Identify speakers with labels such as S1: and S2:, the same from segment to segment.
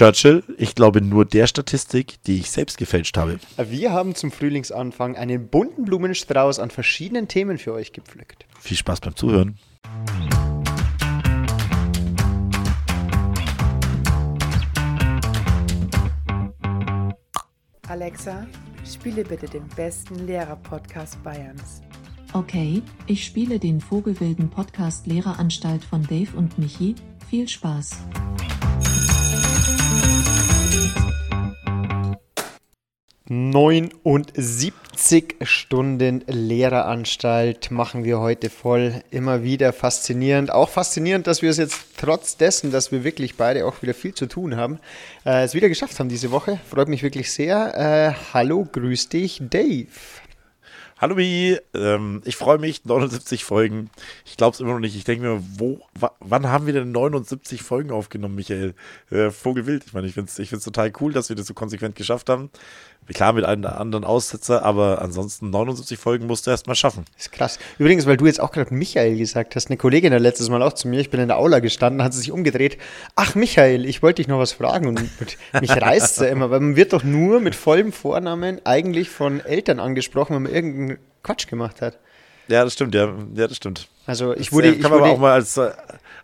S1: Churchill, ich glaube nur der Statistik, die ich selbst gefälscht habe.
S2: Wir haben zum Frühlingsanfang einen bunten Blumenstrauß an verschiedenen Themen für euch gepflückt.
S1: Viel Spaß beim Zuhören.
S3: Alexa, spiele bitte den besten Lehrer-Podcast Bayerns.
S4: Okay, ich spiele den Vogelwilden Podcast Lehreranstalt von Dave und Michi. Viel Spaß.
S2: 79 Stunden Lehreranstalt machen wir heute voll. Immer wieder faszinierend. Auch faszinierend, dass wir es jetzt trotz dessen, dass wir wirklich beide auch wieder viel zu tun haben, äh, es wieder geschafft haben diese Woche. Freut mich wirklich sehr. Äh, hallo, grüß dich, Dave.
S1: Hallo Mi, ähm, ich freue mich, 79 Folgen. Ich glaube es immer noch nicht. Ich denke mir, wo, wann haben wir denn 79 Folgen aufgenommen, Michael? Äh, Vogelwild. Ich meine, ich finde es ich total cool, dass wir das so konsequent geschafft haben. Klar, mit einem anderen Aussetzer, aber ansonsten 79 Folgen musst du erst mal schaffen.
S2: Das ist krass. Übrigens, weil du jetzt auch gerade Michael gesagt hast, eine Kollegin hat letztes Mal auch zu mir, ich bin in der Aula gestanden, hat sie sich umgedreht. Ach, Michael, ich wollte dich noch was fragen. Und mich reißt ja immer, weil man wird doch nur mit vollem Vornamen eigentlich von Eltern angesprochen, wenn man irgendeinen Quatsch gemacht hat.
S1: Ja, das stimmt, ja, ja das stimmt.
S2: Also ich wurde.
S1: Das kann man aber auch mal als,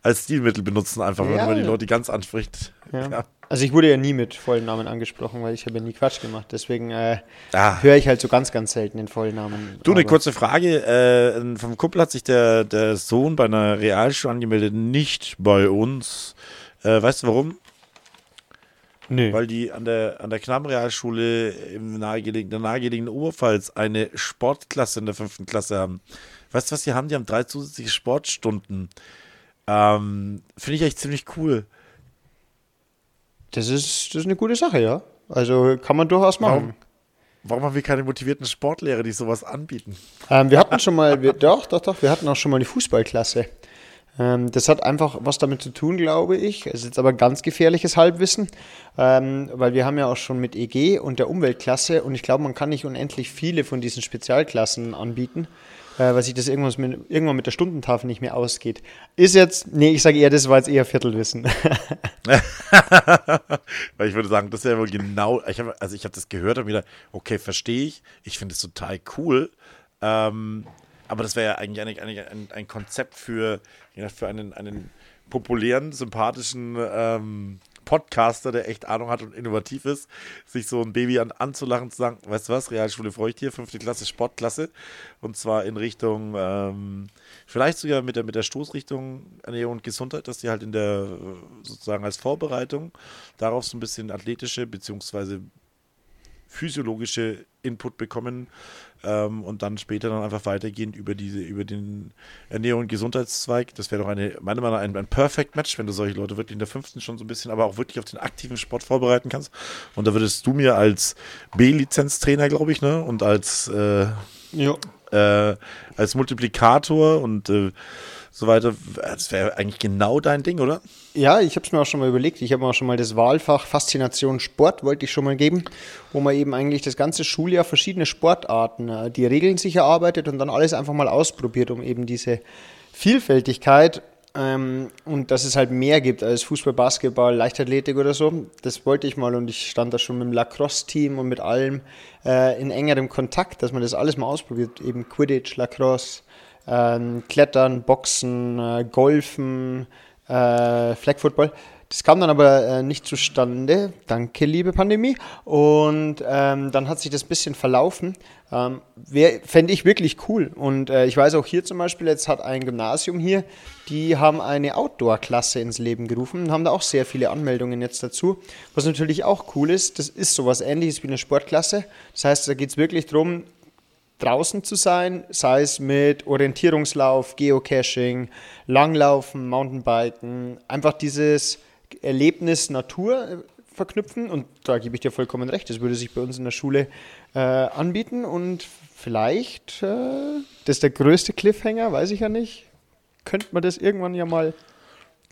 S1: als Stilmittel benutzen, einfach, ja, wenn man die Leute ganz anspricht.
S2: Ja. ja. Also ich wurde ja nie mit vollen Namen angesprochen, weil ich habe ja nie Quatsch gemacht. Deswegen äh, ah. höre ich halt so ganz, ganz selten den vollen Namen.
S1: Du, eine kurze Frage. Äh, vom Kumpel hat sich der, der Sohn bei einer Realschule angemeldet, nicht bei uns. Äh, weißt du warum? Nee. Weil die an der, an der Knabenrealschule im nahegelegenen, der nahegelegenen Oberpfalz eine Sportklasse in der fünften Klasse haben. Weißt du, was sie haben? Die haben drei zusätzliche Sportstunden. Ähm, Finde ich echt ziemlich cool.
S2: Das ist, das ist eine gute Sache, ja. Also kann man durchaus machen.
S1: Warum, warum haben wir keine motivierten Sportlehrer, die sowas anbieten?
S2: Ähm, wir hatten schon mal, wir, doch, doch, doch, wir hatten auch schon mal die Fußballklasse. Ähm, das hat einfach was damit zu tun, glaube ich. Es ist jetzt aber ganz gefährliches Halbwissen, ähm, weil wir haben ja auch schon mit EG und der Umweltklasse und ich glaube, man kann nicht unendlich viele von diesen Spezialklassen anbieten äh, weil sich das mit, irgendwann mit der Stundentafel nicht mehr ausgeht. Ist jetzt, nee, ich sage eher, das war jetzt eher Viertelwissen.
S1: weil ich würde sagen, das ist ja wohl genau, ich hab, also ich habe das gehört und wieder, okay, verstehe ich, ich finde es total cool. Ähm, aber das wäre ja eigentlich, eigentlich ein, ein, Konzept für, für einen, einen populären, sympathischen ähm, Podcaster, der echt Ahnung hat und innovativ ist, sich so ein Baby an, anzulachen, zu sagen, weißt du was, Realschule Feucht fünfte Klasse, Sportklasse. Und zwar in Richtung, ähm, vielleicht sogar mit der, mit der Stoßrichtung Ernährung und Gesundheit, dass die halt in der, sozusagen als Vorbereitung darauf so ein bisschen athletische beziehungsweise physiologische Input bekommen ähm, und dann später dann einfach weitergehend über diese, über den Ernährung- und Gesundheitszweig. Das wäre doch eine, meiner Meinung nach ein, ein Perfect Match, wenn du solche Leute wirklich in der fünften schon so ein bisschen, aber auch wirklich auf den aktiven Sport vorbereiten kannst. Und da würdest du mir als B-Lizenztrainer, glaube ich, ne, und als äh, äh, als Multiplikator und äh, so weiter. Das wäre eigentlich genau dein Ding, oder?
S2: Ja, ich habe es mir auch schon mal überlegt. Ich habe mir auch schon mal das Wahlfach Faszination Sport wollte ich schon mal geben, wo man eben eigentlich das ganze Schuljahr verschiedene Sportarten, äh, die Regeln sich erarbeitet und dann alles einfach mal ausprobiert, um eben diese Vielfältigkeit ähm, und dass es halt mehr gibt als Fußball, Basketball, Leichtathletik oder so. Das wollte ich mal und ich stand da schon mit dem Lacrosse-Team und mit allem äh, in engerem Kontakt, dass man das alles mal ausprobiert. Eben Quidditch, Lacrosse, ähm, Klettern, Boxen, äh, Golfen, äh, Flag Football. Das kam dann aber äh, nicht zustande. Danke, liebe Pandemie. Und ähm, dann hat sich das ein bisschen verlaufen. Ähm, Fände ich wirklich cool. Und äh, ich weiß auch hier zum Beispiel, jetzt hat ein Gymnasium hier, die haben eine Outdoor-Klasse ins Leben gerufen und haben da auch sehr viele Anmeldungen jetzt dazu. Was natürlich auch cool ist, das ist sowas ähnliches wie eine Sportklasse. Das heißt, da geht es wirklich darum, draußen zu sein, sei es mit Orientierungslauf, Geocaching, Langlaufen, Mountainbiken, einfach dieses Erlebnis Natur äh, verknüpfen und da gebe ich dir vollkommen recht, das würde sich bei uns in der Schule äh, anbieten und vielleicht, äh, das ist der größte Cliffhanger, weiß ich ja nicht, könnte man das irgendwann ja mal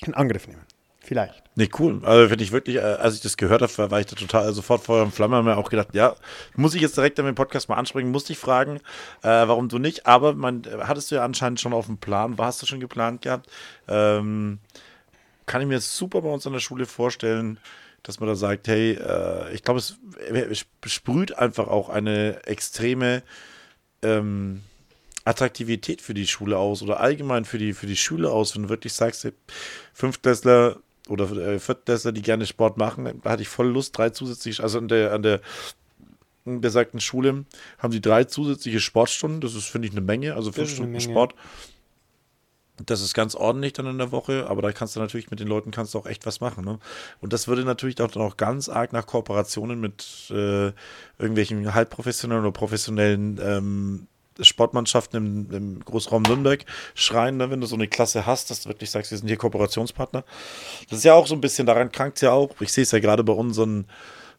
S2: in Angriff nehmen. Vielleicht.
S1: Nee, cool. Also finde ich wirklich, äh, als ich das gehört habe, war ich da total sofort Feuer und Flamme und mir auch gedacht, ja, muss ich jetzt direkt an den Podcast mal ansprechen, musste ich fragen, äh, warum du nicht. Aber man, hattest du ja anscheinend schon auf dem Plan, hast du schon geplant gehabt. Ähm, kann ich mir super bei uns an der Schule vorstellen, dass man da sagt, hey, äh, ich glaube, es, es sprüht einfach auch eine extreme ähm, Attraktivität für die Schule aus oder allgemein für die, für die Schule aus, wenn du wirklich sagst, hey, Fünftklässler oder äh, Viertklässler, die gerne Sport machen, da hatte ich voll Lust, drei zusätzliche, also an der, an der besagten Schule haben sie drei zusätzliche Sportstunden, das ist, finde ich, eine Menge, also fünf Stunden Sport. Das ist ganz ordentlich dann in der Woche, aber da kannst du natürlich mit den Leuten kannst du auch echt was machen. Ne? Und das würde natürlich auch dann auch ganz arg nach Kooperationen mit äh, irgendwelchen halbprofessionellen oder professionellen ähm, Sportmannschaften im, im, Großraum Nürnberg schreien, ne, wenn du so eine Klasse hast, dass du wirklich sagst, wir sind hier Kooperationspartner. Das ist ja auch so ein bisschen, daran krankt es ja auch. Ich sehe es ja gerade bei unseren,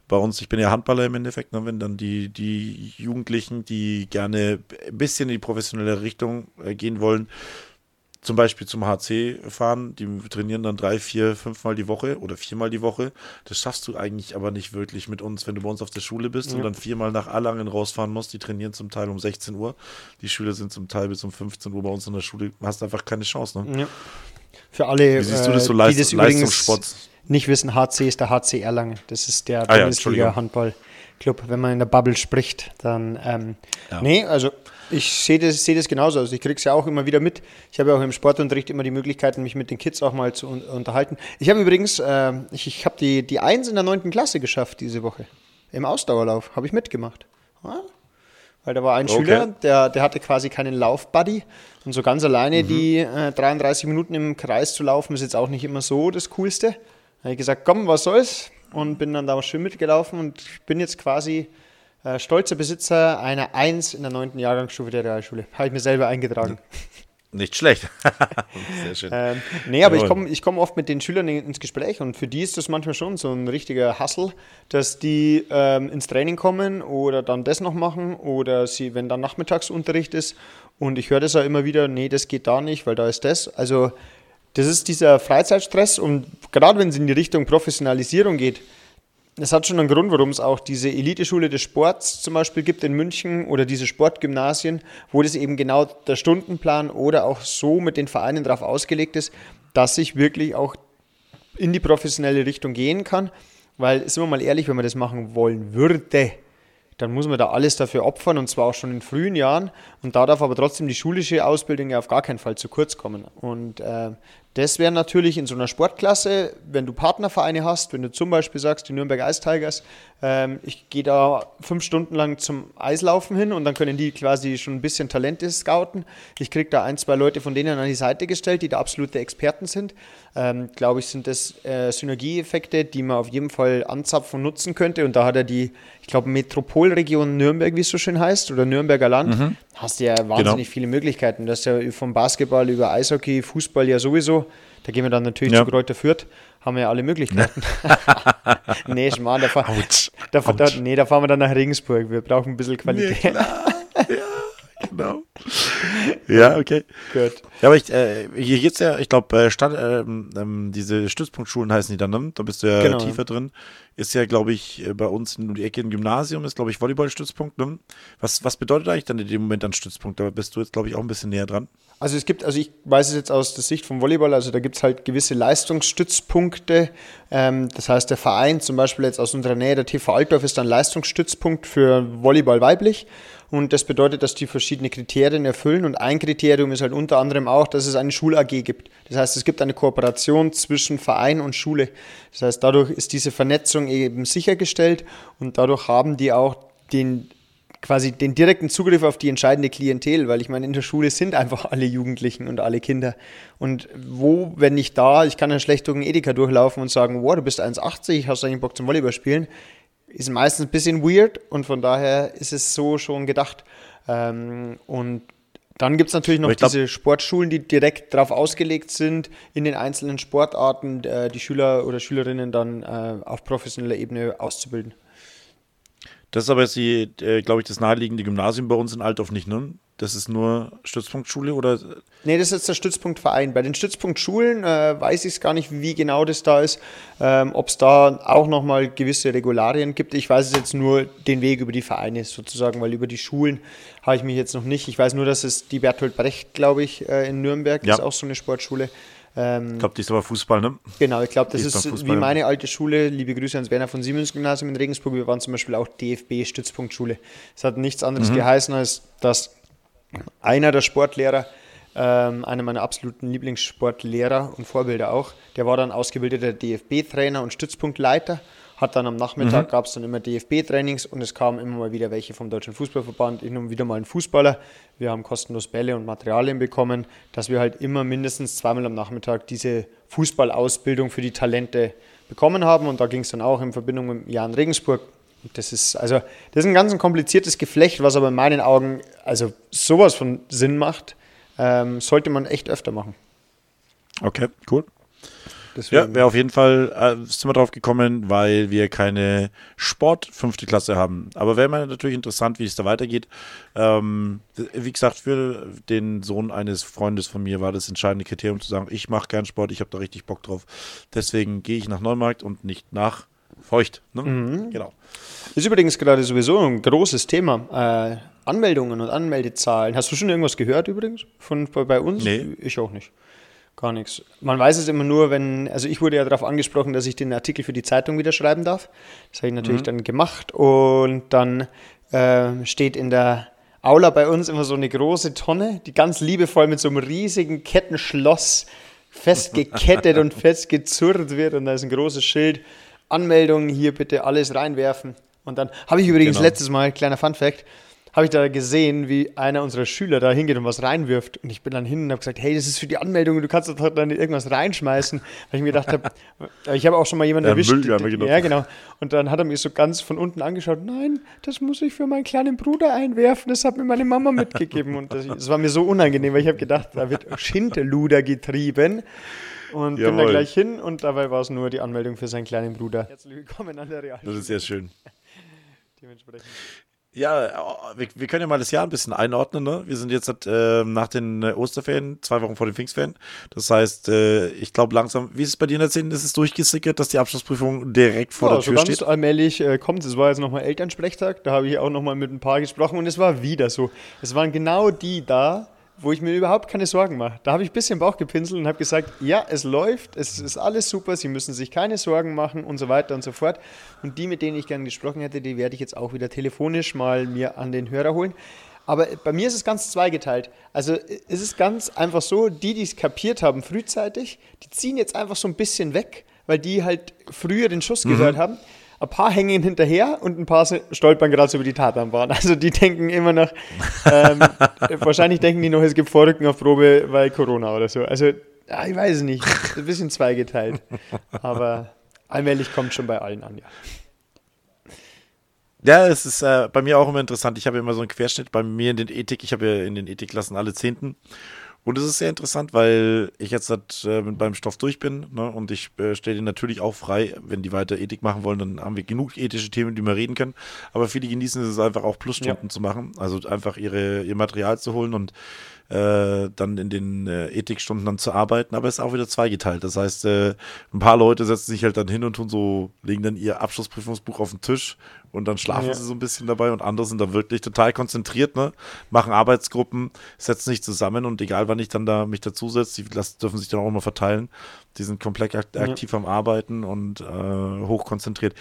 S1: bei uns, ich bin ja Handballer im Endeffekt, ne, wenn dann die, die Jugendlichen, die gerne ein bisschen in die professionelle Richtung äh, gehen wollen, zum Beispiel zum HC fahren, die trainieren dann drei, vier, fünfmal die Woche oder viermal die Woche. Das schaffst du eigentlich aber nicht wirklich mit uns, wenn du bei uns auf der Schule bist ja. und dann viermal nach Erlangen rausfahren musst. Die trainieren zum Teil um 16 Uhr. Die Schüler sind zum Teil bis um 15 Uhr bei uns in der Schule. Du hast einfach keine Chance. Ne? Ja.
S2: Für alle,
S1: Wie siehst du das so äh, Leist
S2: die Leistungssport? Nicht wissen, HC ist der HC Erlangen. Das ist der ah, Bundesliga-Handballclub. Wenn man in der Bubble spricht, dann. Ähm, ja. Nee, also ich sehe das, seh das genauso. Also ich kriege es ja auch immer wieder mit. Ich habe ja auch im Sportunterricht immer die Möglichkeiten, mich mit den Kids auch mal zu un unterhalten. Ich habe übrigens, äh, ich, ich habe die, die Eins in der neunten Klasse geschafft diese Woche. Im Ausdauerlauf habe ich mitgemacht. Ja? Weil da war ein okay. Schüler, der, der hatte quasi keinen Laufbuddy. Und so ganz alleine mhm. die äh, 33 Minuten im Kreis zu laufen, ist jetzt auch nicht immer so das Coolste. Da habe ich gesagt, komm, was soll's? Und bin dann da schön mitgelaufen und bin jetzt quasi äh, stolzer Besitzer einer 1 in der 9. Jahrgangsstufe der Realschule. Habe ich mir selber eingetragen.
S1: Nicht schlecht.
S2: Sehr schön. Ähm, nee, aber ich komme ich komm oft mit den Schülern ins Gespräch und für die ist das manchmal schon so ein richtiger Hassel, dass die ähm, ins Training kommen oder dann das noch machen oder sie, wenn dann Nachmittagsunterricht ist und ich höre das auch immer wieder, nee, das geht da nicht, weil da ist das. Also das ist dieser Freizeitstress und gerade wenn es in die Richtung Professionalisierung geht, es hat schon einen Grund, warum es auch diese Eliteschule des Sports zum Beispiel gibt in München oder diese Sportgymnasien, wo das eben genau der Stundenplan oder auch so mit den Vereinen darauf ausgelegt ist, dass ich wirklich auch in die professionelle Richtung gehen kann. Weil, sind wir mal ehrlich, wenn man das machen wollen würde, dann muss man da alles dafür opfern und zwar auch schon in frühen Jahren. Und da darf aber trotzdem die schulische Ausbildung ja auf gar keinen Fall zu kurz kommen. Und äh, das wäre natürlich in so einer Sportklasse, wenn du Partnervereine hast, wenn du zum Beispiel sagst, die Nürnberg Ice Tigers, ähm, ich gehe da fünf Stunden lang zum Eislaufen hin und dann können die quasi schon ein bisschen Talente scouten. Ich kriege da ein, zwei Leute von denen an die Seite gestellt, die da absolute Experten sind. Ähm, Glaube ich, sind das äh, Synergieeffekte, die man auf jeden Fall anzapfen und nutzen könnte. Und da hat er die, ich glaube, Metropolregion Nürnberg, wie es so schön heißt, oder Nürnberger Land, mhm. hast du ja wahnsinnig genau. viele Möglichkeiten. Das ist ja vom Basketball über Eishockey, Fußball ja sowieso. Da gehen wir dann natürlich ja. zu Kräuter Fürth, haben wir ja alle Möglichkeiten. nee, Schmarrn, da, fahr, da, da, nee, da fahren wir dann nach Regensburg. Wir brauchen ein bisschen Qualität. Nee,
S1: ja, genau. Ja, okay. Gut. Ja, aber ich, äh, hier geht's ja, ich glaube, äh, ähm, ähm, diese Stützpunktschulen heißen die dann, ne? Da bist du ja genau. tiefer drin. Ist ja, glaube ich, äh, bei uns in die Ecke im Gymnasium, ist, glaube ich, Volleyballstützpunkt. Ne? Was, was bedeutet eigentlich dann in dem Moment dann Stützpunkt? Da bist du jetzt, glaube ich, auch ein bisschen näher dran.
S2: Also es gibt, also ich weiß es jetzt aus der Sicht vom Volleyball, also da gibt es halt gewisse Leistungsstützpunkte. Ähm, das heißt, der Verein, zum Beispiel jetzt aus unserer Nähe, der TV Altdorf, ist ein Leistungsstützpunkt für Volleyball weiblich. Und das bedeutet, dass die verschiedene Kriterien erfüllen. Und ein Kriterium ist halt unter anderem auch, dass es eine Schul-AG gibt. Das heißt, es gibt eine Kooperation zwischen Verein und Schule. Das heißt, dadurch ist diese Vernetzung eben sichergestellt und dadurch haben die auch den quasi den direkten Zugriff auf die entscheidende Klientel, weil ich meine, in der Schule sind einfach alle Jugendlichen und alle Kinder. Und wo, wenn nicht da, ich kann dann schlecht durch einen Edeka durchlaufen und sagen, wow, du bist 1,80, hast eigentlich Bock zum Volleyball spielen? Ist meistens ein bisschen weird und von daher ist es so schon gedacht. Ähm, und dann gibt es natürlich noch glaub, diese Sportschulen, die direkt darauf ausgelegt sind, in den einzelnen Sportarten äh, die Schüler oder Schülerinnen dann äh, auf professioneller Ebene auszubilden.
S1: Das ist aber jetzt die, äh, glaube ich, das naheliegende Gymnasium bei uns in Altdorf nicht, ne? Das ist nur Stützpunktschule oder?
S2: Nee, das ist jetzt der Stützpunktverein. Bei den Stützpunktschulen äh, weiß ich es gar nicht, wie genau das da ist, ähm, ob es da auch nochmal gewisse Regularien gibt. Ich weiß es jetzt nur den Weg über die Vereine sozusagen, weil über die Schulen habe ich mich jetzt noch nicht. Ich weiß nur, dass es die Bertolt Brecht, glaube ich, äh, in Nürnberg ja. ist auch so eine Sportschule. Ähm,
S1: Ich glaube, die ist aber Fußball, ne?
S2: Genau, ich glaube, das
S1: Die ist
S2: ist wie meine alte Schule. Liebe Grüße ans Werner von Siemens Gymnasium in Regensburg. Wir waren zum Beispiel auch DFB-Stützpunktschule. Es hat nichts anderes
S1: Mhm.
S2: geheißen, als dass einer der Sportlehrer, ähm, einer meiner absoluten Lieblingssportlehrer und Vorbilder auch, der war dann ausgebildeter DFB-Trainer und Stützpunktleiter. Hat dann am Nachmittag gab es dann immer DFB-Trainings und es kamen immer mal wieder welche vom Deutschen Fußballverband, hin und wieder mal ein Fußballer. Wir haben kostenlos Bälle und Materialien bekommen, dass wir halt immer mindestens zweimal am Nachmittag diese Fußballausbildung für die Talente bekommen haben. Und da ging es dann auch in Verbindung mit Jan Regensburg. Das ist also das ist ein ganz kompliziertes Geflecht, was aber in meinen Augen also sowas von Sinn macht. Ähm, sollte man echt öfter machen.
S1: Okay, cool.
S2: Deswegen,
S1: Ja, wäre auf jeden Fall, äh, sind wir drauf gekommen, weil wir keine Sport fünfte Klasse haben. Aber wäre mal natürlich interessant, wie es da weitergeht. Ähm, wie gesagt, für den Sohn eines Freundes von mir war das entscheidende Kriterium zu sagen, ich mache gern Sport, ich habe da richtig Bock drauf. Deswegen gehe ich nach Neumarkt und nicht nach Feucht. Ne?
S2: Mhm.
S1: Genau.
S2: Ist übrigens gerade sowieso ein großes Thema. Äh, Anmeldungen und Anmeldezahlen. Hast du schon irgendwas gehört übrigens von bei, bei uns?
S1: Nee.
S2: Ich auch nicht. Gar nichts. Man weiß es immer nur, wenn, also ich wurde ja darauf angesprochen, dass ich den Artikel für die Zeitung wieder schreiben darf. Das habe ich natürlich dann gemacht und dann äh, steht in der Aula bei uns immer so eine große Tonne, die ganz liebevoll mit so einem riesigen Kettenschloss festgekettet und festgezurrt wird und da ist ein großes Schild, Anmeldung, hier bitte alles reinwerfen. Und dann habe ich übrigens
S1: Genau.
S2: letztes Mal, kleiner Funfact, habe ich da gesehen, wie einer unserer Schüler da hingeht und was reinwirft. Und ich bin dann hin und habe gesagt, hey, das ist für die Anmeldung, du kannst da nicht irgendwas reinschmeißen. Weil ich mir gedacht habe, ich habe auch schon mal jemanden
S1: Ja,
S2: erwischt.
S1: Müll, ja, genau.
S2: ja, genau. Und dann hat er mich so ganz von unten angeschaut, nein, das muss ich für meinen kleinen Bruder einwerfen, das hat mir meine Mama mitgegeben. Und das, das war mir so unangenehm, weil ich habe gedacht, da wird Schindluder getrieben. Und bin da
S1: Jawohl.
S2: gleich hin und dabei war es nur die Anmeldung für seinen kleinen Bruder. Herzlich willkommen an der
S1: Das
S2: Realschule.
S1: ist sehr schön.
S2: Dementsprechend.
S1: Ja, wir, wir können ja mal das Jahr ein bisschen einordnen. Ne? Wir sind jetzt äh, nach den äh, Osterferien, zwei Wochen vor den Pfingstferien. Das heißt, äh, ich glaube langsam, wie ist es bei dir in der Szene? Ist es durchgesickert, dass die Abschlussprüfung direkt vor
S2: Ja,
S1: der
S2: so
S1: Tür
S2: ganz
S1: steht?
S2: allmählich äh, kommt es. Es war jetzt nochmal Elternsprechtag, da habe ich auch nochmal mit ein paar gesprochen und es war wieder so. Es waren genau die da, wo ich mir überhaupt keine Sorgen mache. Da habe ich ein bisschen Bauch gepinselt und habe gesagt, ja, es läuft, es ist alles super, sie müssen sich keine Sorgen machen und so weiter und so fort. Und die, mit denen ich gerne gesprochen hätte, die werde ich jetzt auch wieder telefonisch mal mir an den Hörer holen. Aber bei mir ist es ganz zweigeteilt. Also es ist ganz einfach so, die, die es kapiert haben frühzeitig, die ziehen jetzt einfach so ein bisschen weg, weil die halt früher den Schuss gehört haben. Ein paar hängen hinterher und ein paar stolpern gerade so über die Tatanbahn. Also die denken immer noch, ähm, wahrscheinlich denken die noch, es gibt Vorrücken auf Probe, weil Corona oder so. Also ja, ich weiß es nicht. Ein bisschen zweigeteilt. Aber allmählich kommt schon bei allen an, ja.
S1: Ja, es ist äh, bei mir auch immer interessant. Ich habe immer so einen Querschnitt bei mir in den Ethik. Ich habe ja in den Ethikklassen alle Zehnten. Und es ist sehr interessant, weil ich jetzt halt, äh, mit beim Stoff durch bin ne? und ich äh, stelle den natürlich auch frei, wenn die weiter Ethik machen wollen, dann haben wir genug ethische Themen, die wir reden können. Aber viele genießen es einfach auch Plusstunden zu machen, also einfach ihre, ihr Material zu holen und äh, dann in den äh, Ethikstunden dann zu arbeiten, aber es ist auch wieder zweigeteilt. Das heißt, äh, ein paar Leute setzen sich halt dann hin und tun so, legen dann ihr Abschlussprüfungsbuch auf den Tisch und dann schlafen
S2: Ja.
S1: sie so ein bisschen dabei und andere sind da wirklich total konzentriert, ne? Machen Arbeitsgruppen, setzen sich zusammen und egal wann ich dann da mich dazusetze, die lassen, dürfen sich dann auch immer verteilen. Die sind komplett akt aktiv am Arbeiten und äh, hochkonzentriert.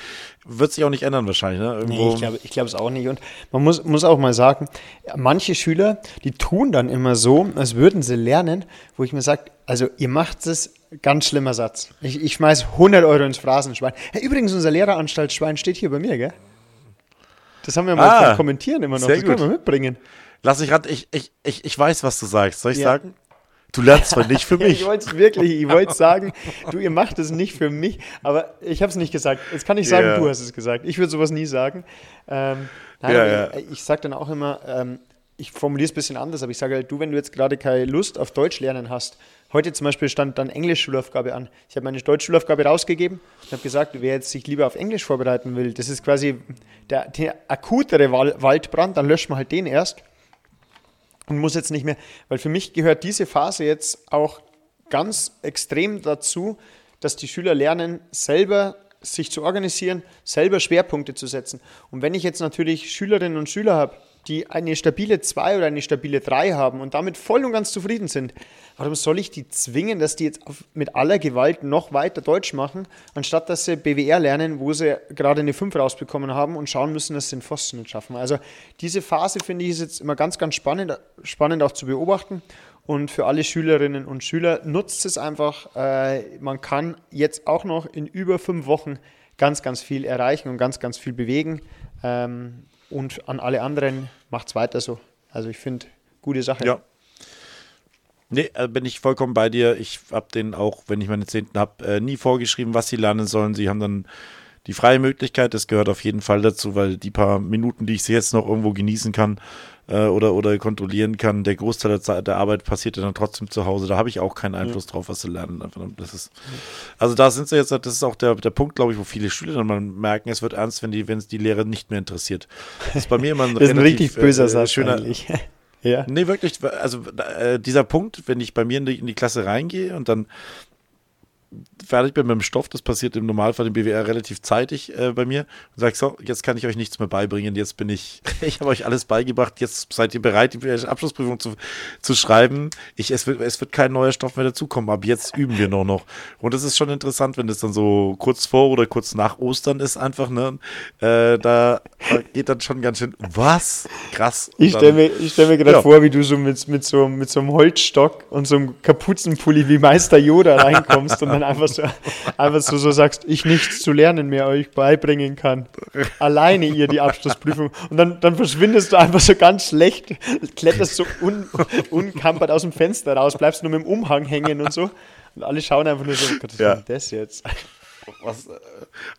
S1: Wird sich auch nicht ändern wahrscheinlich, ne? Irgendwo,
S2: Nee, ich glaube ich glaube es auch nicht. Und man muss, muss auch mal sagen, ja, manche Schüler, die tun dann immer so, als würden sie lernen, wo ich mir sage, also ihr macht es, ganz schlimmer Satz. Ich, ich schmeiß 100 Euro ins Phrasenschwein. Hey, übrigens, unser Lehreranstalт Schwein steht hier bei mir, gell? Das haben wir mal
S1: Ah,
S2: Kommentieren immer noch.
S1: sehr
S2: das können
S1: gut.
S2: wir mitbringen.
S1: Lass ich ran, ich, ich, ich, ich weiß, was du sagst. Soll ich
S2: Ja.
S1: sagen? Du lernst zwar nicht für
S2: Ja, ich
S1: mich.
S2: wollte es wirklich, ich wollte sagen, du, ihr macht es nicht für mich, aber ich habe es nicht gesagt. Jetzt kann ich sagen,
S1: Ja.
S2: du hast es gesagt. Ich würde sowas nie sagen. Ähm, nein,
S1: Ja, ja.
S2: Ich, ich sage dann auch immer, ähm, ich formuliere es ein bisschen anders, aber ich sage halt, du, wenn du jetzt gerade keine Lust auf Deutsch lernen hast, heute zum Beispiel stand dann Englisch-Schulaufgabe an. Ich habe meine Deutsch-Schulaufgabe rausgegeben und habe gesagt, wer jetzt sich lieber auf Englisch vorbereiten will, das ist quasi der, der akutere Wal Waldbrand, dann löscht man halt den erst und muss jetzt nicht mehr, weil für mich gehört diese Phase jetzt auch ganz extrem dazu, dass die Schüler lernen, selber sich zu organisieren, selber Schwerpunkte zu setzen. Und wenn ich jetzt natürlich Schülerinnen und Schüler habe, die eine stabile 2 oder eine stabile 3 haben und damit voll und ganz zufrieden sind, warum soll ich die zwingen, dass die jetzt mit aller Gewalt noch weiter Deutsch machen, anstatt dass sie BWR lernen, wo sie gerade eine 5 rausbekommen haben und schauen müssen, dass sie den Pfosten nicht schaffen. Also diese Phase finde ich ist jetzt immer ganz, ganz spannend, spannend auch zu beobachten. Und für alle Schülerinnen und Schüler nutzt es einfach. Äh, man kann jetzt auch noch in über fünf Wochen ganz, ganz viel erreichen und ganz, ganz viel bewegen. Ähm, und an alle anderen macht es weiter so. Also ich finde, gute Sache.
S1: Ja. Nee, äh, bin ich vollkommen bei dir. Ich habe denen auch, wenn ich meine Zehnten habe, äh, nie vorgeschrieben, was sie lernen sollen. Sie haben dann die freie Möglichkeit, das gehört auf jeden Fall dazu, weil die paar Minuten, die ich jetzt noch irgendwo genießen kann äh, oder, oder kontrollieren kann, der Großteil der, Zeit, der Arbeit passiert dann trotzdem zu Hause. Da habe ich auch keinen Einfluss ja. drauf, was sie lernen. Das ist, also da sind sie jetzt, das ist auch der, der Punkt, glaube ich, wo viele Schüler dann mal merken, es wird ernst, wenn die, wenn es die Lehrer nicht mehr interessiert. Das ist bei mir immer ein,
S2: das ist ein richtig böser äh, Satz schöner, eigentlich.
S1: Ja. Nee, wirklich, also äh, dieser Punkt, wenn ich bei mir in die, in die Klasse reingehe und dann fertig bin mit dem Stoff, das passiert im Normalfall im BWR relativ zeitig äh, bei mir und sage so, jetzt kann ich euch nichts mehr beibringen, jetzt bin ich, ich habe euch alles beigebracht, jetzt seid ihr bereit, die Abschlussprüfung zu, zu schreiben. Ich, es, wird, es wird kein neuer Stoff mehr dazukommen, aber jetzt üben wir nur noch. Und es ist schon interessant, wenn das dann so kurz vor oder kurz nach Ostern ist, einfach, ne? Äh, da, geht dann schon ganz schön, was? Krass.
S2: Und ich stelle mir, stell mir gerade ja. vor, wie du so mit, mit, so mit so einem Holzstock und so einem Kapuzenpulli wie Meister Yoda reinkommst und dann einfach so, einfach so, so sagst, ich nichts zu lernen mehr euch beibringen kann. Alleine ihr die Abschlussprüfung. Und dann, dann verschwindest du einfach so ganz schlecht, kletterst so un, unkampert aus dem Fenster raus, bleibst nur mit dem Umhang hängen und so. Und alle schauen einfach nur so, oh Gott, was ja. ist denn das jetzt?
S1: Was, äh,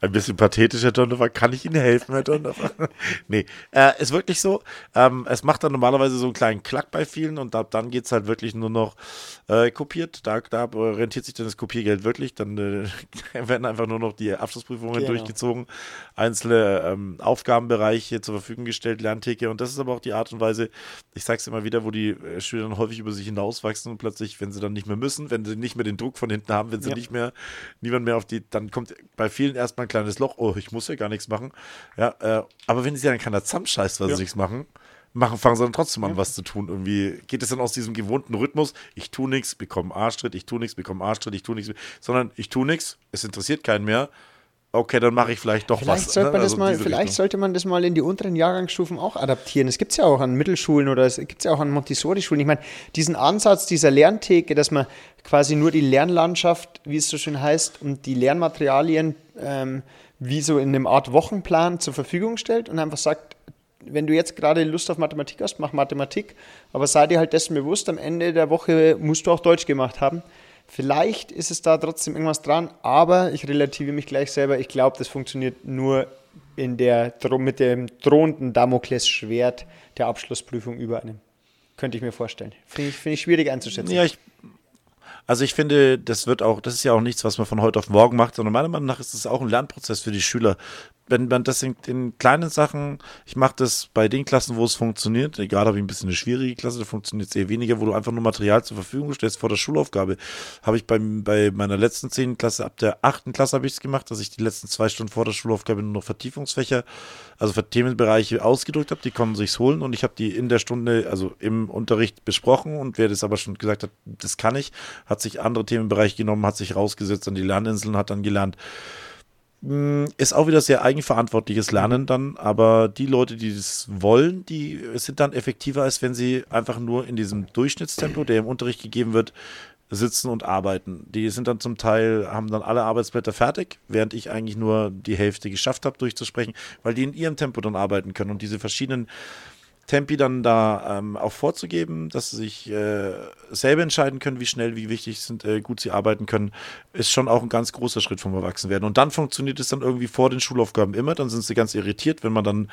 S1: ein bisschen pathetisch, Herr Donnerfer. Kann ich Ihnen helfen, Herr Donnerfer? nee, äh, ist wirklich so. Ähm, es macht dann normalerweise so einen kleinen Klack bei vielen und ab dann geht es halt wirklich nur noch äh, kopiert. Da, da rentiert sich dann das Kopiergeld wirklich. Dann äh, werden einfach nur noch die Abschlussprüfungen genau. durchgezogen, einzelne ähm, Aufgabenbereiche zur Verfügung gestellt, Lerntheke. Und das ist aber auch die Art und Weise, ich sage es immer wieder, wo die äh, Schüler dann häufig über sich hinauswachsen und plötzlich, wenn sie dann nicht mehr müssen, wenn sie nicht mehr den Druck von hinten haben, wenn sie ja. nicht mehr, niemand mehr auf die, dann kommt bei vielen erstmal ein kleines Loch, oh, ich muss ja gar nichts machen. Ja, äh, aber wenn sie dann keiner zusammenscheißt, weil ja. sie nichts machen, machen, fangen sie dann trotzdem an, ja. was zu tun. Irgendwie geht es dann aus diesem gewohnten Rhythmus, ich tue nichts, bekomme Arschtritt, ich tue nichts, bekomme Arschtritt, ich tue nichts, sondern ich tue nichts, es interessiert keinen mehr. Okay, dann mache ich vielleicht doch
S2: vielleicht
S1: was.
S2: Sollte man ne? also mal, vielleicht Richtung. sollte man das mal in die unteren Jahrgangsstufen auch adaptieren. Es gibt es ja auch an Mittelschulen oder es gibt es ja auch an Montessori-Schulen. Ich meine, diesen Ansatz dieser Lerntheke, dass man quasi nur die Lernlandschaft, wie es so schön heißt, und die Lernmaterialien ähm, wie so in einem Art Wochenplan zur Verfügung stellt und einfach sagt, wenn du jetzt gerade Lust auf Mathematik hast, mach Mathematik, aber sei dir halt dessen bewusst, am Ende der Woche musst du auch Deutsch gemacht haben. Vielleicht ist es da trotzdem irgendwas dran, aber ich relativiere mich gleich selber. Ich glaube, das funktioniert nur in der, mit dem drohenden Damoklesschwert der Abschlussprüfung über einem. Könnte ich mir vorstellen. Finde ich, find ich schwierig einzuschätzen.
S1: Ja, ich, also ich finde, das wird auch, das ist ja auch nichts, was man von heute auf morgen macht, sondern meiner Meinung nach ist es auch ein Lernprozess für die Schüler. Wenn man das in, in kleinen Sachen, ich mache das bei den Klassen, wo es funktioniert, egal ob ich ein bisschen eine schwierige Klasse, da funktioniert es eher weniger, wo du einfach nur Material zur Verfügung stellst vor der Schulaufgabe. Habe ich beim, bei meiner letzten zehnten Klasse, ab der achten Klasse habe ich es gemacht, dass ich die letzten zwei Stunden vor der Schulaufgabe nur noch Vertiefungsfächer also Themenbereiche ausgedrückt habe, die konnten sich's holen und ich habe die in der Stunde, also im Unterricht besprochen und wer das aber schon gesagt hat, das kann ich, hat sich andere Themenbereiche genommen, hat sich rausgesetzt an die Lerninseln, hat dann gelernt. Hm, ist auch wieder sehr eigenverantwortliches Lernen dann, aber die Leute, die das wollen, die sind dann effektiver, als wenn sie einfach nur in diesem Durchschnittstempo, der im Unterricht gegeben wird, sitzen und arbeiten. Die sind dann zum Teil, haben dann alle Arbeitsblätter fertig, während ich eigentlich nur die Hälfte geschafft habe durchzusprechen, weil die in ihrem Tempo dann arbeiten können und diese verschiedenen Tempi dann da ähm, auch vorzugeben, dass sie sich äh, selber entscheiden können, wie schnell, wie wichtig sind, äh, gut sie arbeiten können, ist schon auch ein ganz großer Schritt vom Erwachsenwerden. Und dann funktioniert es dann irgendwie vor den Schulaufgaben immer, dann sind sie ganz irritiert, wenn man dann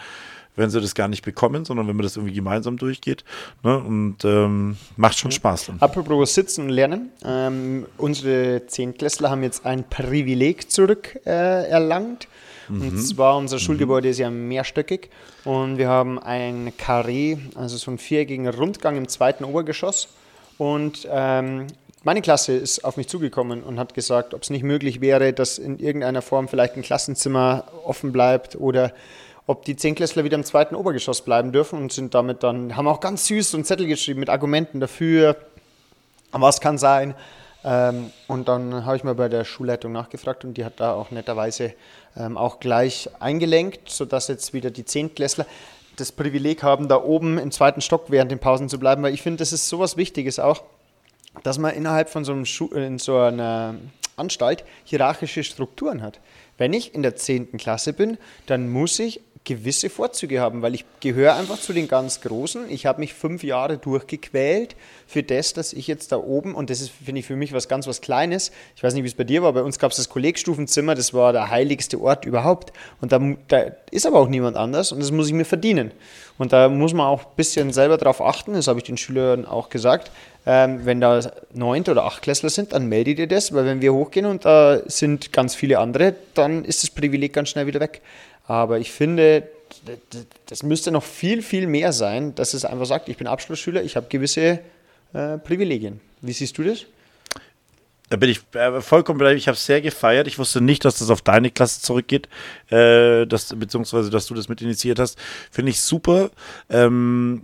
S1: wenn sie das gar nicht bekommen, sondern wenn man das irgendwie gemeinsam durchgeht. Ne? Und ähm, macht schon Spaß dann.
S2: Apropos Sitzen und Lernen. Ähm, unsere Zehntklässler haben jetzt ein Privileg zurück äh, erlangt. Mhm. Und zwar unser Schulgebäude ist ja mehrstöckig und wir haben ein Karree, also so einen viereckigen Rundgang im zweiten Obergeschoss. Und ähm, meine Klasse ist auf mich zugekommen und hat gesagt, ob es nicht möglich wäre, dass in irgendeiner Form vielleicht ein Klassenzimmer offen bleibt oder ob die Zehnklässler wieder im zweiten Obergeschoss bleiben dürfen und sind damit dann, haben auch ganz süß so einen Zettel geschrieben mit Argumenten dafür, was kann sein. Ähm, und dann habe ich mal bei der Schulleitung nachgefragt und die hat da auch netterweise ähm, auch gleich eingelenkt, sodass jetzt wieder die Zehntklässler das Privileg haben, da oben im zweiten Stock während den Pausen zu bleiben, weil ich finde, das ist sowas Wichtiges auch, dass man innerhalb von so, einem Schu in so einer Anstalt hierarchische Strukturen hat. Wenn ich in der 10. Klasse bin, dann muss ich gewisse Vorzüge haben, weil ich gehöre einfach zu den ganz Großen. Ich habe mich fünf Jahre durchgequält für das, dass ich jetzt da oben, und das ist, finde ich, für mich was ganz was Kleines. Ich weiß nicht, wie es bei dir war, bei uns gab es das Kollegstufenzimmer, das war der heiligste Ort überhaupt. Und da, da ist aber auch niemand anders und das muss ich mir verdienen. Und da muss man auch ein bisschen selber drauf achten, das habe ich den Schülern auch gesagt. Ähm, wenn da neun oder acht Klässler sind, dann meldet ihr das, weil wenn wir hochgehen und da sind ganz viele andere, dann ist das Privileg ganz schnell wieder weg. Aber ich finde, das müsste noch viel, viel mehr sein, dass es einfach sagt, ich bin Abschlussschüler, ich habe gewisse äh, Privilegien. Wie siehst du das?
S1: Da bin ich äh, vollkommen bei Ich habe es sehr gefeiert. Ich wusste nicht, dass das auf deine Klasse zurückgeht, äh, dass, beziehungsweise dass du das mit initiiert hast. Finde ich super. Ähm,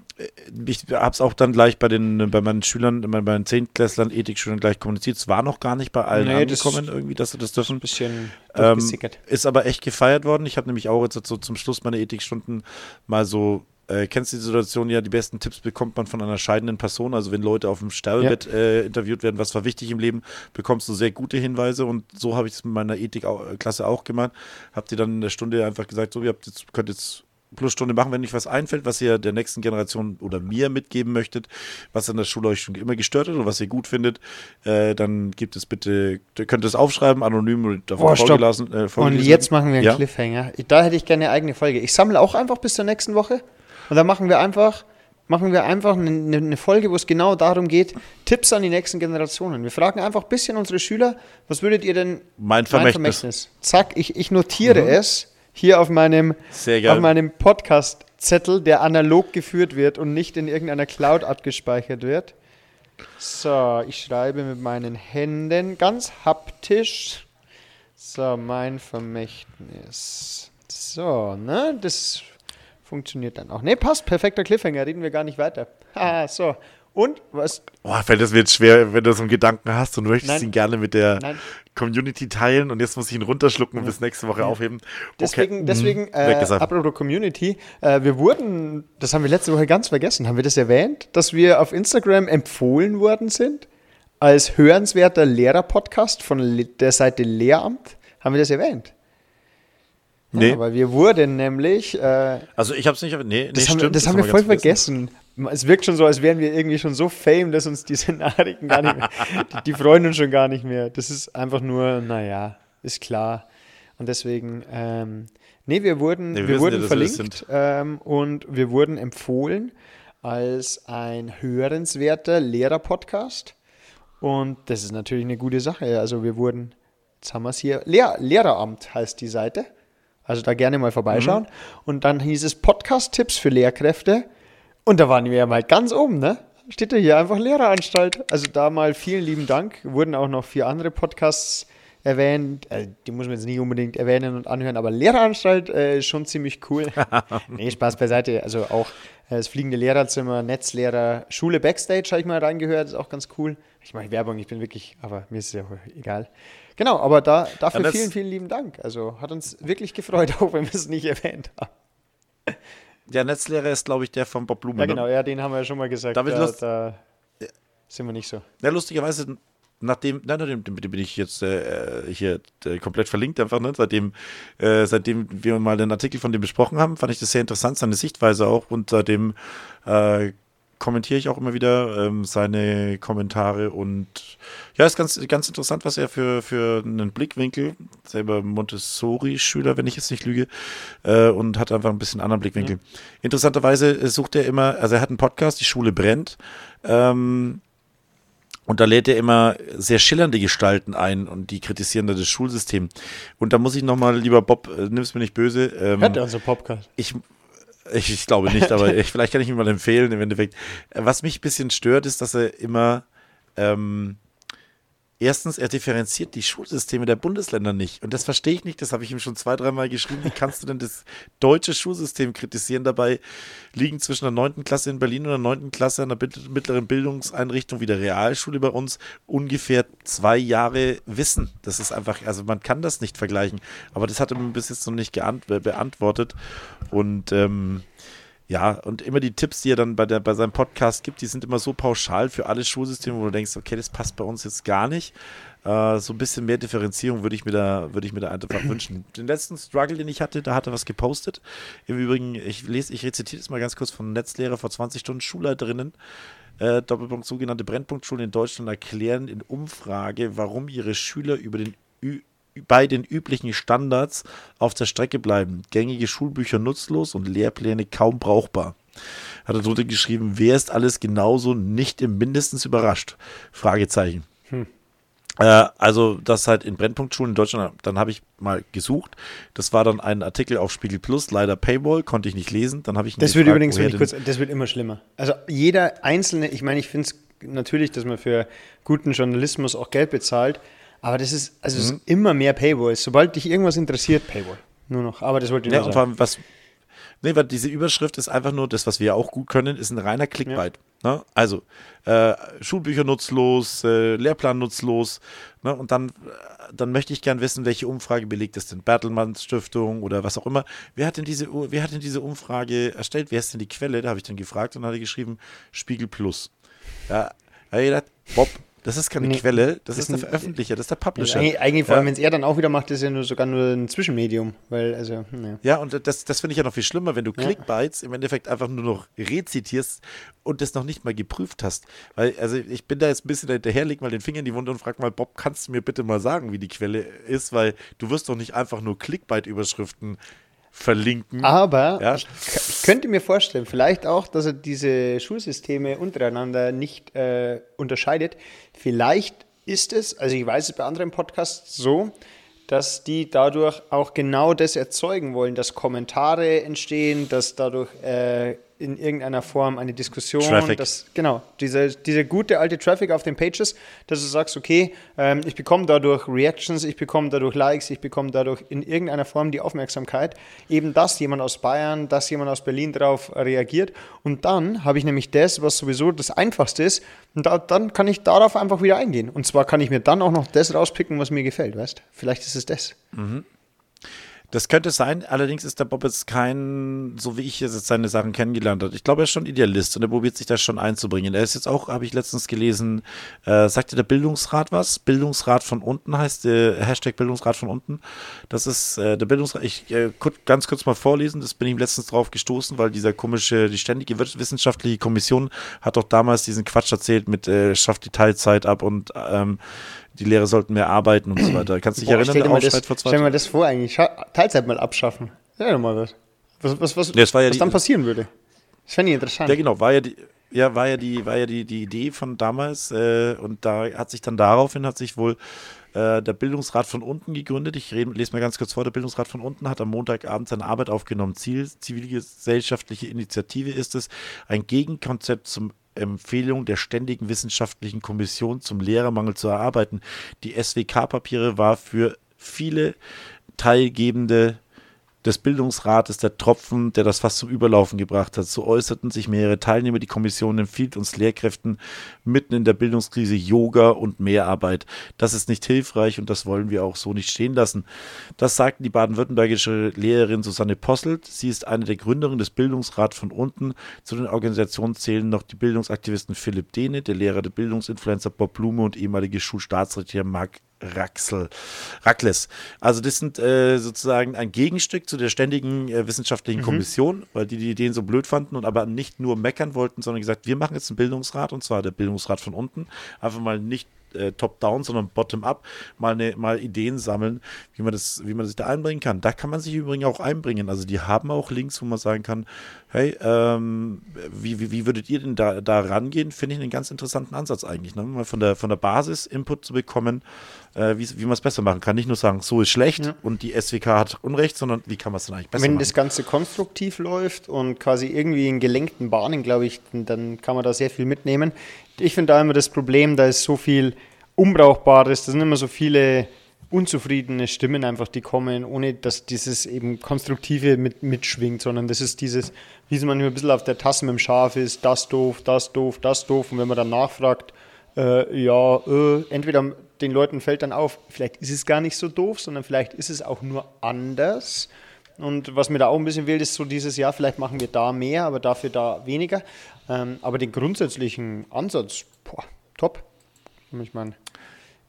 S1: ich habe es auch dann gleich bei den bei meinen Schülern, bei meinen Zehntklässlern, Ethikschülern gleich kommuniziert. Es war noch gar nicht bei allen nee, angekommen, das irgendwie, dass sie das dürfen.
S2: Ein bisschen
S1: ähm, ist aber echt gefeiert worden. Ich habe nämlich auch jetzt so zum Schluss meiner Ethikstunden mal so äh, kennst du die Situation, ja, die besten Tipps bekommt man von einer scheidenden Person. Also wenn Leute auf dem Sterbebett ja. äh, interviewt werden, was war wichtig im Leben, bekommst du sehr gute Hinweise und so habe ich es mit meiner Ethikklasse auch gemacht. Habt ihr dann in der Stunde einfach gesagt, so, ihr habt jetzt, könnt jetzt Plusstunde machen, wenn euch was einfällt, was ihr der nächsten Generation oder mir mitgeben möchtet, was an der Schule euch schon immer gestört hat oder was ihr gut findet, äh, dann gibt es bitte, ihr könnt es aufschreiben, anonym oder davon
S2: oh, vorgelesen. Äh, Und jetzt machen wir einen ja? Cliffhanger. Da hätte ich gerne eine eigene Folge. Ich sammle auch einfach bis zur nächsten Woche und dann machen wir einfach, machen wir einfach eine, eine Folge, wo es genau darum geht, Tipps an die nächsten Generationen. Wir fragen einfach ein bisschen unsere Schüler, was würdet ihr denn
S1: mein Vermächtnis. Mein Vermächtnis.
S2: Zack, ich, ich notiere mhm. es hier auf meinem, auf meinem Podcast-Zettel, der analog geführt wird und nicht in irgendeiner Cloud abgespeichert wird. So, ich schreibe mit meinen Händen ganz haptisch. So, mein Vermächtnis. So, ne? Das funktioniert dann auch. Ne, passt, perfekter Cliffhanger, reden wir gar nicht weiter. Ah, so. Und was?
S1: Boah, fällt das wird schwer, wenn du so einen Gedanken hast und du möchtest Nein. ihn gerne mit der Nein. Community teilen und jetzt muss ich ihn runterschlucken und bis nächste Woche ja. aufheben. Okay.
S2: Deswegen, deswegen mhm. äh, apropos Community, äh, wir wurden, das haben wir letzte Woche ganz vergessen, haben wir das erwähnt, dass wir auf Instagram empfohlen worden sind als hörenswerter Lehrer-Podcast von der Seite Lehramt? Haben wir das erwähnt? Nee. Ja, weil wir wurden nämlich. Äh,
S1: also ich habe es nicht. Nee,
S2: das
S1: nee,
S2: haben,
S1: stimmt,
S2: das, das haben wir voll vergessen. vergessen. Es wirkt schon so, als wären wir irgendwie schon so fame, dass uns diese Nachrichten gar nicht mehr. die, die freuen uns schon gar nicht mehr. Das ist einfach nur, naja, ist klar. Und deswegen, ähm, nee, wir wurden, nee, wir, wir wurden ja, verlinkt ähm, und wir wurden empfohlen als ein hörenswerter Lehrer-Podcast. Und das ist natürlich eine gute Sache. Also wir wurden, jetzt haben wir es hier, Lehr Lehreramt heißt die Seite. Also da gerne mal vorbeischauen. Mhm. Und dann hieß es Podcast-Tipps für Lehrkräfte. Und da waren wir ja mal ganz oben, ne? Steht da hier einfach Lehreranstalt. Also da mal vielen lieben Dank. Wurden auch noch vier andere Podcasts erwähnt. Also die muss man jetzt nicht unbedingt erwähnen und anhören, aber Lehreranstalt äh, ist schon ziemlich cool. nee, Spaß beiseite. Also auch äh, das fliegende Lehrerzimmer, Netzlehrer, Schule Backstage habe ich mal reingehört, ist auch ganz cool. Ich mache Werbung, ich bin wirklich, aber mir ist es ja egal. Genau, aber da, dafür ja, vielen, vielen lieben Dank. Also hat uns wirklich gefreut, auch wenn wir es nicht erwähnt haben.
S1: Der Netzlehrer ist, glaube ich, der von Bob Blumen.
S2: Ja, ne? genau, ja, den haben wir ja schon mal gesagt.
S1: Da, da
S2: sind wir nicht so.
S1: Ja, lustigerweise, nachdem, nein, nachdem bin ich jetzt äh, hier äh, komplett verlinkt einfach, ne? seitdem, äh, seitdem wir mal den Artikel von dem besprochen haben, fand ich das sehr interessant, seine Sichtweise auch und seitdem äh, kommentiere ich auch immer wieder ähm, seine Kommentare und ja, ist ganz, ganz interessant, was er für, für einen Blickwinkel, selber Montessori-Schüler, wenn ich jetzt nicht lüge, äh, und hat einfach ein bisschen anderen Blickwinkel. Mhm. Interessanterweise sucht er immer, also er hat einen Podcast, die Schule brennt, ähm, und da lädt er immer sehr schillernde Gestalten ein und die kritisieren da das Schulsystem. Und da muss ich nochmal, lieber Bob, äh, nimm's mir nicht böse.
S2: Ähm, Hört er unsere Podcast?
S1: Ich, ich, ich glaube nicht, aber ich, vielleicht kann ich ihm mal empfehlen im Endeffekt. Was mich ein bisschen stört, ist, dass er immer ähm, Erstens, er differenziert die Schulsysteme der Bundesländer nicht. Und das verstehe ich nicht. Das habe ich ihm schon zwei, dreimal geschrieben. Wie kannst du denn das deutsche Schulsystem kritisieren? Dabei liegen zwischen der 9. Klasse in Berlin und der 9. Klasse der mittleren Bildungseinrichtung wie der Realschule bei uns ungefähr zwei Jahre Wissen. Das ist einfach, also man kann das nicht vergleichen. Aber das hat er mir bis jetzt noch nicht beantwortet. Und ähm, ja, und immer die Tipps, die er dann bei, der, bei seinem Podcast gibt, die sind immer so pauschal für alle Schulsysteme, wo du denkst, okay, das passt bei uns jetzt gar nicht. Äh, so ein bisschen mehr Differenzierung würde ich mir da, würde ich mir da einfach wünschen. Den letzten Struggle, den ich hatte, da hat er was gepostet. Im Übrigen, ich lese, ich rezitiere das mal ganz kurz von Netzlehrer vor 20 Stunden Schulleiterinnen. Äh, Doppelpunkt sogenannte Brennpunktschulen in Deutschland erklären in Umfrage, warum ihre Schüler über den Ü bei den üblichen Standards auf der Strecke bleiben. Gängige Schulbücher nutzlos und Lehrpläne kaum brauchbar. Hat er drunter geschrieben, wer ist alles genauso nicht im Mindestens überrascht? Fragezeichen. Hm. Äh, also das halt in Brennpunktschulen in Deutschland, dann habe ich mal gesucht. Das war dann ein Artikel auf Spiegel Plus, leider Paywall, konnte ich nicht lesen. Dann habe ich
S2: Das wird gefragt, übrigens, wenn ich kurz, das wird immer schlimmer. Also jeder einzelne, ich meine, ich finde es natürlich, dass man für guten Journalismus auch Geld bezahlt, aber das ist, also mhm. es ist immer mehr Paywall. Sobald dich irgendwas interessiert, Paywall. Nur noch. Aber das wollte ich
S1: ja,
S2: nur
S1: sagen. Was, nee, weil diese Überschrift ist einfach nur das, was wir auch gut können, ist ein reiner Clickbait. Ja. Ne? Also, äh, Schulbücher nutzlos, äh, Lehrplan nutzlos. Ne? Und dann, dann möchte ich gern wissen, welche Umfrage belegt ist denn? Bertelmanns Stiftung oder was auch immer. Wer hat denn diese, wer hat denn diese Umfrage erstellt? Wer ist denn die Quelle? Da habe ich dann gefragt und hat er geschrieben, Spiegel Plus. Ja, da habe ich gedacht, Bob, das ist keine nee, Quelle, das, das ist der Veröffentlicher, das ist der Publisher.
S2: Eigentlich, eigentlich vor allem, wenn es er dann auch wieder macht, ist ja nur sogar nur ein Zwischenmedium. Weil, also,
S1: ja. ja, und das, das finde ich ja noch viel schlimmer, wenn du ja. Clickbites im Endeffekt einfach nur noch rezitierst und das noch nicht mal geprüft hast. Weil, also ich bin da jetzt ein bisschen hinterher, leg mal den Finger in die Wunde und frag mal, Bob, kannst du mir bitte mal sagen, wie die Quelle ist? Weil du wirst doch nicht einfach nur Clickbait-Überschriften verlinken.
S2: Aber ja. ich, ich, könnte mir vorstellen, vielleicht auch, dass er diese Schulsysteme untereinander nicht äh, unterscheidet. Vielleicht ist es, also ich weiß es bei anderen Podcasts so, dass die dadurch auch genau das erzeugen wollen, dass Kommentare entstehen, dass dadurch äh, in irgendeiner Form eine Diskussion. Traffic. Das, genau, diese, diese gute alte Traffic auf den Pages, dass du sagst, okay, ähm, ich bekomme dadurch Reactions, ich bekomme dadurch Likes, ich bekomme dadurch in irgendeiner Form die Aufmerksamkeit, eben dass jemand aus Bayern, dass jemand aus Berlin darauf reagiert. Und dann habe ich nämlich das, was sowieso das Einfachste ist, und da, dann kann ich darauf einfach wieder eingehen. Und zwar kann ich mir dann auch noch das rauspicken, was mir gefällt, weißt Vielleicht ist es das. Mhm.
S1: Das könnte sein, allerdings ist der Bob jetzt kein, so wie ich jetzt seine Sachen kennengelernt habe. Ich glaube, er ist schon Idealist und er probiert sich das schon einzubringen. Er ist jetzt auch, habe ich letztens gelesen, äh, sagte der Bildungsrat was? Bildungsrat von unten heißt der Hashtag Bildungsrat von unten. Das ist äh, der Bildungsrat, ich äh, ganz kurz mal vorlesen, das bin ich letztens drauf gestoßen, weil dieser komische, die ständige wissenschaftliche Kommission hat doch damals diesen Quatsch erzählt mit äh, schafft die Teilzeit ab und ähm, die Lehrer sollten mehr arbeiten und so weiter. Kannst du dich Boah, erinnern,
S2: der Aufschrei vor zwei Stell dir mal das vor eigentlich, Teilzeit mal abschaffen. Ja, mal was. Was, was, was,
S1: ja, was
S2: die, dann passieren würde. Das fände ich interessant.
S1: Ja, genau, war ja die, ja, war ja die, war ja die, die Idee von damals äh, und da hat sich dann daraufhin hat sich wohl äh, der Bildungsrat von unten gegründet. Ich lese mal ganz kurz vor. Der Bildungsrat von unten hat am Montagabend seine Arbeit aufgenommen. Ziel zivilgesellschaftliche Initiative ist es, ein Gegenkonzept zum Empfehlung der Ständigen Wissenschaftlichen Kommission zum Lehrermangel zu erarbeiten. Die SWK-Papiere war für viele Teilgebende des Bildungsrates der Tropfen, der das fast zum Überlaufen gebracht hat. So äußerten sich mehrere Teilnehmer. Die Kommission empfiehlt uns Lehrkräften mitten in der Bildungskrise Yoga und Mehrarbeit. Das ist nicht hilfreich und das wollen wir auch so nicht stehen lassen. Das sagten die baden-württembergische Lehrerin Susanne Posselt. Sie ist eine der Gründerinnen des Bildungsrats von unten. Zu den Organisationen zählen noch die Bildungsaktivisten Philipp Dehne, der Lehrer der Bildungsinfluencer Bob Blume und ehemalige Schulstaatssekretär Marc Raxel, Rackles. Also das sind äh, sozusagen ein Gegenstück zu der ständigen äh, wissenschaftlichen mhm. Kommission, weil die die Ideen so blöd fanden und aber nicht nur meckern wollten, sondern gesagt, wir machen jetzt einen Bildungsrat und zwar der Bildungsrat von unten. Einfach mal nicht äh, top-down, sondern bottom-up mal, ne, mal Ideen sammeln, wie man, das, wie man sich da einbringen kann. Da kann man sich übrigens auch einbringen. Also die haben auch Links, wo man sagen kann, hey, ähm, wie, wie, wie, würdet ihr denn da, da rangehen? Finde ich einen ganz interessanten Ansatz eigentlich. Ne? Mal von der, von der Basis Input zu bekommen, äh, wie, wie man es besser machen kann. Nicht nur sagen, so ist schlecht ja. und die SWK hat Unrecht, sondern wie kann man es denn eigentlich besser
S2: Wenn
S1: machen?
S2: Wenn das Ganze konstruktiv läuft und quasi irgendwie in gelenkten Bahnen, glaube ich, dann kann man da sehr viel mitnehmen. Ich finde da immer das Problem, da ist so viel Unbrauchbares. Das sind immer so viele unzufriedene Stimmen einfach, die kommen, ohne dass dieses eben Konstruktive mit, mitschwingt, sondern das ist dieses, wie es manchmal ein bisschen auf der Tasse mit dem Schaf ist, das doof, das doof, das doof. Und wenn man dann nachfragt, äh, ja, äh, entweder den Leuten fällt dann auf, vielleicht ist es gar nicht so doof, sondern vielleicht ist es auch nur anders. Und was mir da auch ein bisschen will, ist so dieses Jahr, vielleicht machen wir da mehr, aber dafür da weniger. Ähm, aber den grundsätzlichen Ansatz, boah, top. Ich meine,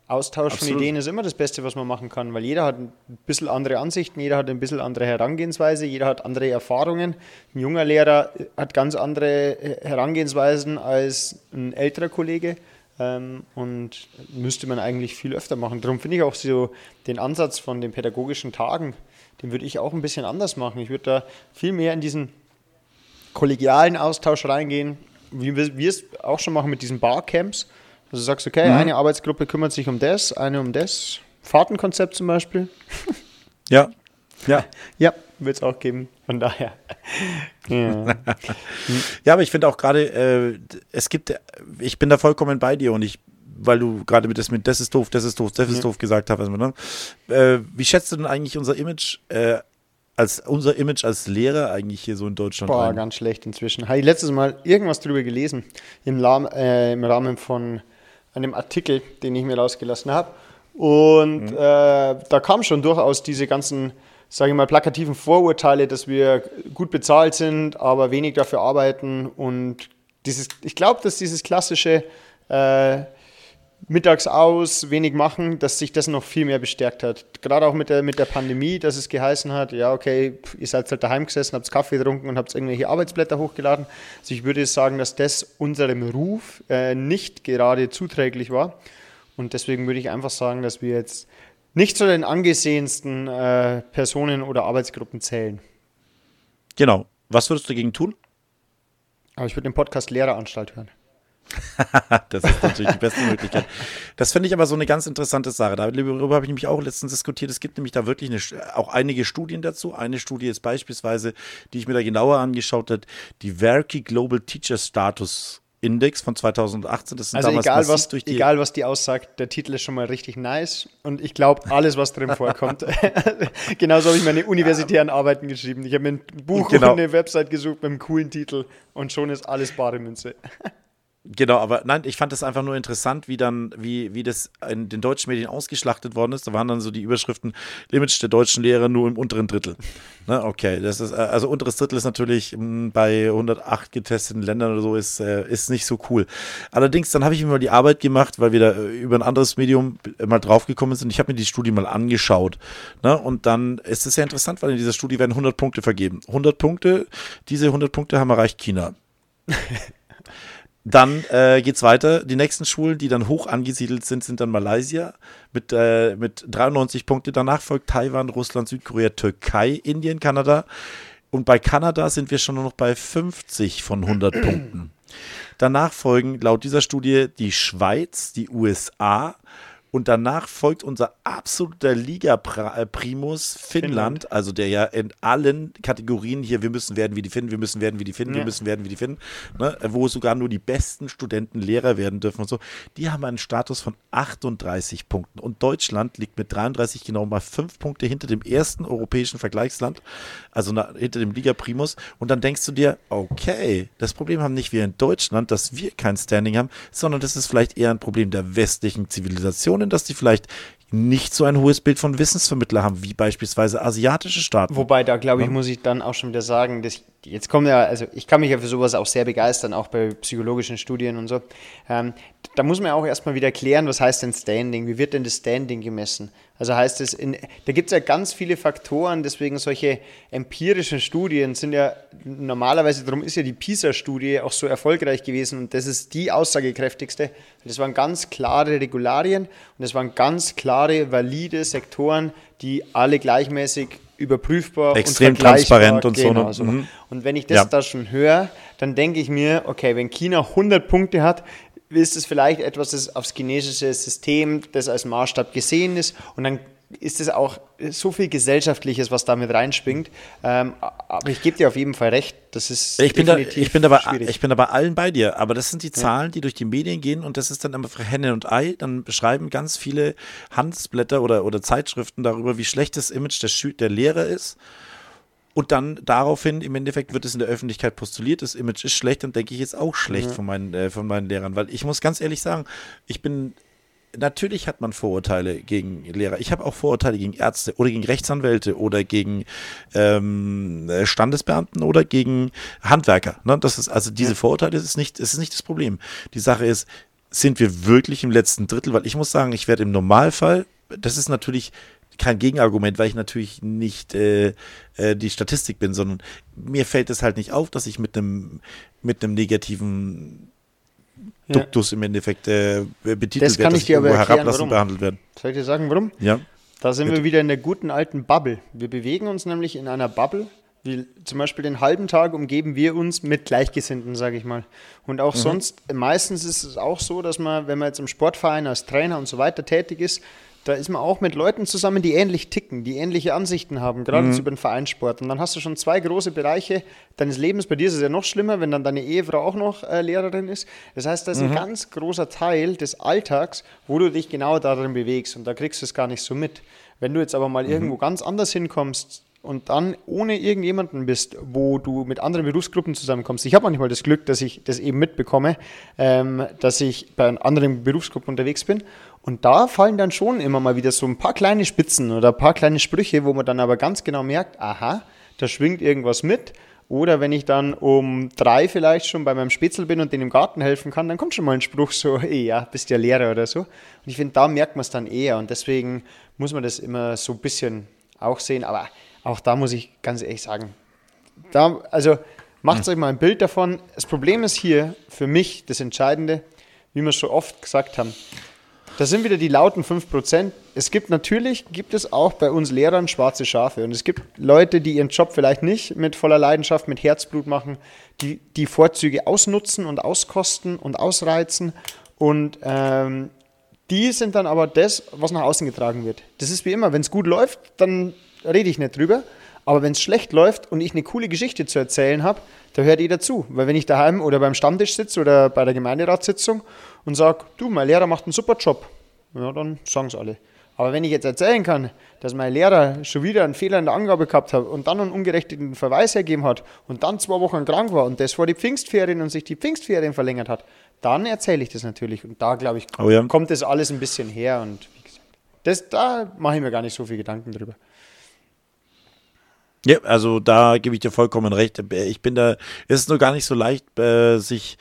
S2: Austausch Absolut. von Ideen ist immer das Beste, was man machen kann, weil jeder hat ein bisschen andere Ansichten, jeder hat ein bisschen andere Herangehensweise, jeder hat andere Erfahrungen. Ein junger Lehrer hat ganz andere äh, Herangehensweisen als ein älterer Kollege ähm, und müsste man eigentlich viel öfter machen. Darum finde ich auch so den Ansatz von den pädagogischen Tagen, den würde ich auch ein bisschen anders machen. Ich würde da viel mehr in diesen kollegialen Austausch reingehen, wie wir es auch schon machen mit diesen Barcamps also du sagst, okay, mhm. eine Arbeitsgruppe kümmert sich um das, eine um das. Fahrtenkonzept zum Beispiel.
S1: Ja. Ja.
S2: Ja, wird es auch geben. Von daher.
S1: Ja, ja aber ich finde auch gerade, äh, es gibt, ich bin da vollkommen bei dir und ich, weil du gerade mit das mit das ist doof, das ist doof, das ist doof gesagt hast. Ne? Äh, wie schätzt du denn eigentlich unser Image äh, als unser Image als Lehrer eigentlich hier so in Deutschland
S2: Boah, ein? ganz schlecht inzwischen. Habe ich letztes Mal irgendwas drüber gelesen im, Rahmen, äh, im Rahmen von dem Artikel, den ich mir rausgelassen habe. Und mhm. äh, da kam schon durchaus diese ganzen, sage ich mal, plakativen Vorurteile, dass wir gut bezahlt sind, aber wenig dafür arbeiten. Und dieses, ich glaube, dass dieses klassische äh, mittags aus, wenig machen, dass sich das noch viel mehr bestärkt hat. Gerade auch mit der, mit der Pandemie, dass es geheißen hat, ja, okay, ihr seid halt daheim gesessen, habt Kaffee getrunken und habt irgendwelche Arbeitsblätter hochgeladen. Also ich würde sagen, dass das unserem Ruf äh, nicht gerade zuträglich war. Und deswegen würde ich einfach sagen, dass wir jetzt nicht zu den angesehensten äh, Personen oder Arbeitsgruppen zählen.
S1: Genau. Was würdest du dagegen tun?
S2: Aber ich würde den Podcast Lehreranstalt hören.
S1: das ist natürlich die beste Möglichkeit. Das finde ich aber so eine ganz interessante Sache. Darüber habe ich nämlich auch letztens diskutiert. Es gibt nämlich da wirklich eine, auch einige Studien dazu. Eine Studie ist beispielsweise, die ich mir da genauer angeschaut habe, die Verki Global Teacher Status Index von 2018.
S2: Das sind also damals egal was, durch die egal was die aussagt, der Titel ist schon mal richtig nice und ich glaube alles, was drin vorkommt. Genauso habe ich meine universitären Arbeiten geschrieben. Ich habe mir ein Buch genau. und eine Website gesucht mit einem coolen Titel und schon ist alles bare Münze.
S1: Genau, aber nein, ich fand das einfach nur interessant, wie dann, wie, wie das in den deutschen Medien ausgeschlachtet worden ist. Da waren dann so die Überschriften Image der deutschen Lehrer nur im unteren Drittel. Ne, okay, das ist, äh, also unteres Drittel ist natürlich hm, bei 108 getesteten Ländern oder so ist, äh, ist nicht so cool. Allerdings, dann habe ich mir mal die Arbeit gemacht, weil wir da äh, über ein anderes Medium mal draufgekommen sind. Ich habe mir die Studie mal angeschaut. Ne, und dann ist es sehr interessant, weil in dieser Studie werden 100 Punkte vergeben. 100 Punkte, diese 100 Punkte haben erreicht China. Dann äh, geht es weiter. Die nächsten Schulen, die dann hoch angesiedelt sind, sind dann Malaysia mit, äh, mit 93 Punkte. Danach folgt Taiwan, Russland, Südkorea, Türkei, Indien, Kanada. Und bei Kanada sind wir schon nur noch bei 50 von 100 Punkten. Danach folgen laut dieser Studie die Schweiz, die USA, und danach folgt unser absoluter Liga-Primus Finnland, Finnland, also der ja in allen Kategorien hier, wir müssen werden wie die Finnen, wir müssen werden wie die Finnen, ja. wir müssen werden wie die Finnen, ne, wo sogar nur die besten Studenten Lehrer werden dürfen und so. Die haben einen Status von 38 Punkten. Und Deutschland liegt mit 33 genau mal fünf Punkte hinter dem ersten europäischen Vergleichsland, also hinter dem Liga-Primus. Und dann denkst du dir, okay, das Problem haben nicht wir in Deutschland, dass wir kein Standing haben, sondern das ist vielleicht eher ein Problem der westlichen Zivilisation Nationen, dass die vielleicht nicht so ein hohes Bild von Wissensvermittler haben, wie beispielsweise asiatische Staaten.
S2: Wobei, da glaube ich, ja. muss ich dann auch schon wieder sagen, dass jetzt kommen ja, also ich kann mich ja für sowas auch sehr begeistern, auch bei psychologischen Studien und so. Ähm, da muss man ja auch erstmal wieder klären, was heißt denn Standing? Wie wird denn das Standing gemessen? Also heißt es, in, da gibt es ja ganz viele Faktoren, deswegen solche empirischen Studien sind ja normalerweise, darum ist ja die PISA-Studie auch so erfolgreich gewesen und das ist die aussagekräftigste. Das waren ganz klare Regularien und das waren ganz klare, valide Sektoren, die alle gleichmäßig überprüfbar
S1: extrem und transparent und genau
S2: so. Mhm. Und wenn ich das ja. da schon höre, dann denke ich mir, okay, wenn China 100 Punkte hat, ist es vielleicht etwas, das aufs chinesische System, das als Maßstab gesehen ist. Und dann ist es auch so viel Gesellschaftliches, was damit reinspringt. Ähm, aber ich gebe dir auf jeden Fall recht, das ist
S1: ich bin da, ich bin dabei, schwierig. Ich bin dabei allen bei dir, aber das sind die Zahlen, die durch die Medien gehen und das ist dann immer für Henne und Ei. Dann beschreiben ganz viele Handelsblätter oder, oder Zeitschriften darüber, wie schlecht das Image der, Schü der Lehrer ist. Und dann daraufhin, im Endeffekt wird es in der Öffentlichkeit postuliert, das Image ist schlecht, dann denke ich jetzt auch schlecht ja. von, meinen, äh, von meinen Lehrern. Weil ich muss ganz ehrlich sagen, ich bin natürlich hat man Vorurteile gegen Lehrer. Ich habe auch Vorurteile gegen Ärzte oder gegen Rechtsanwälte oder gegen ähm, Standesbeamten oder gegen Handwerker. Ne? Das ist also diese Vorurteile ist nicht, ist nicht das Problem. Die Sache ist, sind wir wirklich im letzten Drittel? Weil ich muss sagen, ich werde im Normalfall, das ist natürlich kein Gegenargument, weil ich natürlich nicht äh, äh, die Statistik bin, sondern mir fällt es halt nicht auf, dass ich mit einem mit einem negativen Duktus im Endeffekt äh, betitelt
S2: das kann
S1: wird,
S2: ich dir aber erklären, warum.
S1: behandelt werden.
S2: Soll ich dir sagen, warum?
S1: Ja.
S2: Da sind Bitte. wir wieder in der guten alten Bubble. Wir bewegen uns nämlich in einer Bubble. Wie zum Beispiel den halben Tag umgeben wir uns mit Gleichgesinnten, sage ich mal. Und auch mhm. sonst, meistens ist es auch so, dass man, wenn man jetzt im Sportverein als Trainer und so weiter tätig ist, da ist man auch mit Leuten zusammen, die ähnlich ticken, die ähnliche Ansichten haben, gerade mhm. über den Vereinssport. Und dann hast du schon zwei große Bereiche deines Lebens. Bei dir ist es ja noch schlimmer, wenn dann deine Ehefrau auch noch äh, Lehrerin ist. Das heißt, das ist mhm. ein ganz großer Teil des Alltags, wo du dich genau darin bewegst und da kriegst du es gar nicht so mit. Wenn du jetzt aber mal mhm. irgendwo ganz anders hinkommst, und dann ohne irgendjemanden bist, wo du mit anderen Berufsgruppen zusammenkommst. Ich habe manchmal das Glück, dass ich das eben mitbekomme, ähm, dass ich bei anderen Berufsgruppen unterwegs bin und da fallen dann schon immer mal wieder so ein paar kleine Spitzen oder ein paar kleine Sprüche, wo man dann aber ganz genau merkt, aha, da schwingt irgendwas mit. Oder wenn ich dann um drei vielleicht schon bei meinem Spätzle bin und denen im Garten helfen kann, dann kommt schon mal ein Spruch so, ey, ja, bist ja Lehrer oder so. Und ich finde, da merkt man es dann eher und deswegen muss man das immer so ein bisschen auch sehen. Aber auch da muss ich ganz ehrlich sagen, da, also macht euch mal ein Bild davon. Das Problem ist hier für mich das Entscheidende, wie wir es schon oft gesagt haben, da sind wieder die lauten 5%. Es gibt natürlich, gibt es auch bei uns Lehrern schwarze Schafe. Und es gibt Leute, die ihren Job vielleicht nicht mit voller Leidenschaft, mit Herzblut machen, die die Vorzüge ausnutzen und auskosten und ausreizen. Und ähm, die sind dann aber das, was nach außen getragen wird. Das ist wie immer, wenn es gut läuft, dann rede ich nicht drüber. Aber wenn es schlecht läuft und ich eine coole Geschichte zu erzählen habe, da hört jeder zu. Weil wenn ich daheim oder beim Stammtisch sitze oder bei der Gemeinderatssitzung und sage, du, mein Lehrer macht einen super Job, ja, dann sagen es alle. Aber wenn ich jetzt erzählen kann, dass mein Lehrer schon wieder einen Fehler in der Angabe gehabt hat und dann einen ungerechten Verweis ergeben hat und dann zwei Wochen krank war und das vor die Pfingstferien und sich die Pfingstferien verlängert hat, dann erzähle ich das natürlich. Und da, glaube ich, oh ja. kommt das alles ein bisschen her. Und wie gesagt, das, da mache ich mir gar nicht so viel Gedanken drüber.
S1: Ja, also da gebe ich dir vollkommen recht. Ich bin da, es ist nur gar nicht so leicht, äh, sich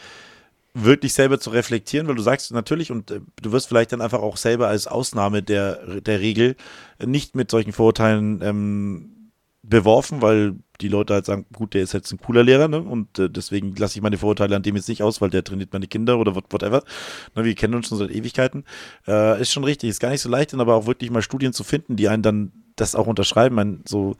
S1: wirklich selber zu reflektieren, weil du sagst natürlich und äh, du wirst vielleicht dann einfach auch selber als Ausnahme der, der Regel nicht mit solchen Vorurteilen ähm, beworfen, weil die Leute halt sagen, gut, der ist jetzt ein cooler Lehrer, ne? Und äh, deswegen lasse ich meine Vorurteile an dem jetzt nicht aus, weil der trainiert meine Kinder oder whatever. Ne, wir kennen uns schon seit Ewigkeiten. Äh, ist schon richtig, ist gar nicht so leicht, aber auch wirklich mal Studien zu finden, die einen dann das auch unterschreiben. Man, so,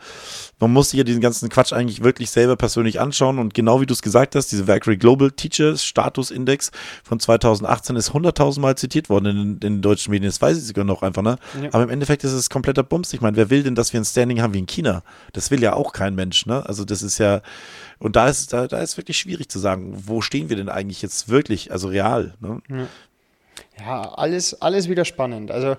S1: man muss sich ja diesen ganzen Quatsch eigentlich wirklich selber persönlich anschauen. Und genau wie du es gesagt hast, diese Valkyrie Global Teachers Status Index von 2018 ist 100.000 Mal zitiert worden in, in, den deutschen Medien. Das weiß ich sogar noch einfach, ne? Ja. Aber im Endeffekt ist es kompletter Bums. Ich meine, wer will denn, dass wir ein Standing haben wie in China? Das will ja auch kein Mensch, ne? Also das ist ja, und da ist, da, da ist wirklich schwierig zu sagen, wo stehen wir denn eigentlich jetzt wirklich, also real, ne?
S2: Ja. Ja, alles, alles wieder spannend. Also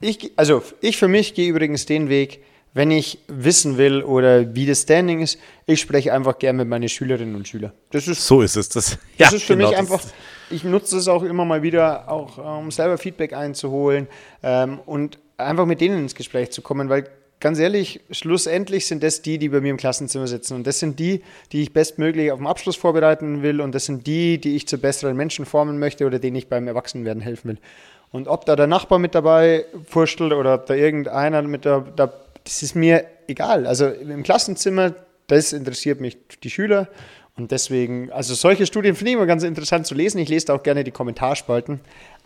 S2: ich, also ich für mich gehe übrigens den Weg, wenn ich wissen will oder wie das Standing ist, ich spreche einfach gerne mit meinen Schülerinnen und Schülern.
S1: Das ist, so ist es. Das,
S2: das ist für genau, mich einfach, ich nutze das auch immer mal wieder, auch um selber Feedback einzuholen ähm, und einfach mit denen ins Gespräch zu kommen, weil ganz ehrlich, schlussendlich sind das die, die bei mir im Klassenzimmer sitzen. Und das sind die, die ich bestmöglich auf den Abschluss vorbereiten will. Und das sind die, die ich zu besseren Menschen formen möchte oder denen ich beim Erwachsenwerden helfen will. Und ob da der Nachbar mit dabei furchtelt oder ob da irgendeiner mit da, da, das ist mir egal. Also im Klassenzimmer, das interessiert mich die Schüler. Und deswegen, also solche Studien finde ich immer ganz interessant zu lesen. Ich lese da auch gerne die Kommentarspalten.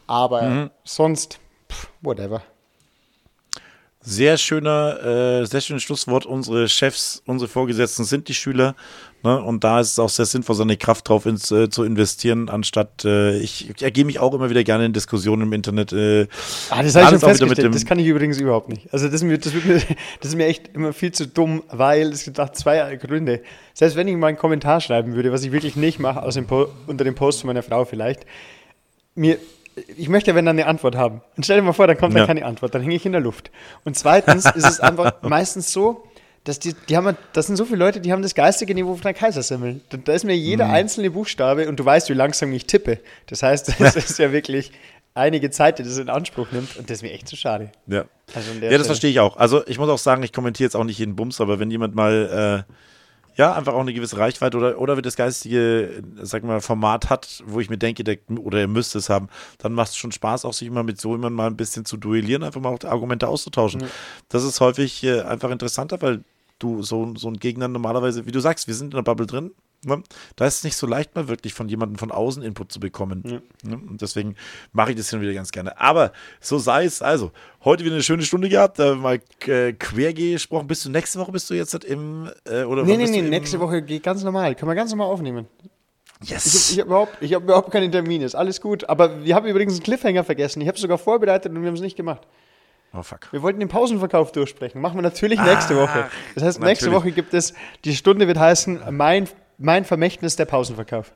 S2: Aber mhm. sonst, pff, whatever.
S1: Sehr schöner, äh, sehr schönes Schlusswort. Unsere Chefs, unsere Vorgesetzten sind die Schüler. Ne? Und da ist es auch sehr sinnvoll, seine Kraft drauf ins, äh, zu investieren, anstatt äh, ich, ich ergebe mich auch immer wieder gerne in Diskussionen im Internet. Äh,
S2: Ah, das habe ich schon festgestellt. das kann ich übrigens überhaupt nicht. Also das, ist mir, das, mir, das ist mir echt immer viel zu dumm, weil es gibt auch zwei Gründe. Selbst wenn ich mal einen Kommentar schreiben würde, was ich wirklich nicht mache, aus dem po unter dem Post von meiner Frau vielleicht, mir, ich möchte ja, wenn dann eine Antwort haben. Und stell dir mal vor, dann kommt
S1: Ja.
S2: dann keine Antwort, dann hänge ich in der Luft. Und zweitens ist es einfach meistens so, dass die, die haben, das sind so viele Leute, die haben das geistige Niveau von der Kaisersimmel. Da, da ist mir jeder
S1: Mhm.
S2: einzelne Buchstabe und du weißt, wie langsam ich tippe. Das heißt, das ist ja wirklich einige Zeit, die das in Anspruch nimmt und das ist mir echt zu schade.
S1: Ja.
S2: Also
S1: Ja, das verstehe ich auch. Also ich muss auch sagen, ich kommentiere jetzt auch nicht jeden Bums, aber wenn jemand mal äh, ja einfach auch eine gewisse Reichweite oder oder wenn das geistige, sag mal, Format hat, wo ich mir denke, der, oder er müsste es haben, dann macht es schon Spaß, auch sich immer mit so jemandem mal ein bisschen zu duellieren, einfach mal auch Argumente auszutauschen. Das ist häufig äh, einfach interessanter, weil du so, so ein Gegner normalerweise, wie du sagst, wir sind in der Bubble drin. Ne? Da ist es nicht so leicht, mal wirklich von jemandem von außen Input zu bekommen. Ne? Und deswegen mache ich das hin und wieder ganz gerne. Aber so sei es. Also, heute wieder eine schöne Stunde gehabt, äh, mal äh, quer gesprochen. Bist du nächste Woche bist du jetzt halt im äh, oder
S2: Nee, nee, nee, nächste Woche geht ganz normal. Kann man ganz normal aufnehmen. Ich habe
S1: Yes.
S2: ich hab überhaupt, ich hab überhaupt keine Termine, ist alles gut. Aber wir haben übrigens einen Cliffhanger vergessen. Ich habe es sogar vorbereitet und wir haben es nicht gemacht.
S1: oh fuck.
S2: Wir wollten den Pausenverkauf durchsprechen. Machen wir natürlich nächste Woche. Das heißt, nächste
S1: natürlich.
S2: Woche gibt es, die Stunde wird heißen, mein, mein Vermächtnis der Pausenverkauf.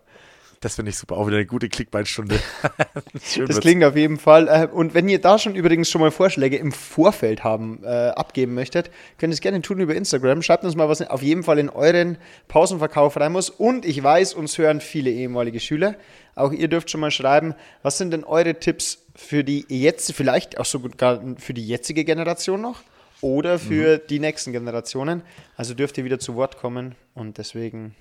S1: Das finde ich super. Auch wieder eine gute Klickball-Stunde. Schön
S2: Das klingt auf jeden Fall. Äh, Und wenn ihr da schon übrigens schon mal Vorschläge im Vorfeld haben, äh, abgeben möchtet, könnt ihr es gerne tun über Instagram. Schreibt uns mal, was auf jeden Fall in euren Pausenverkauf rein muss. Und ich weiß, uns hören viele ehemalige Schüler. Auch ihr dürft schon mal schreiben, was sind denn eure Tipps für die jetzt, vielleicht auch sogar für die jetzige Generation noch oder für die nächsten Generationen. Also dürft ihr wieder zu Wort kommen. Und deswegen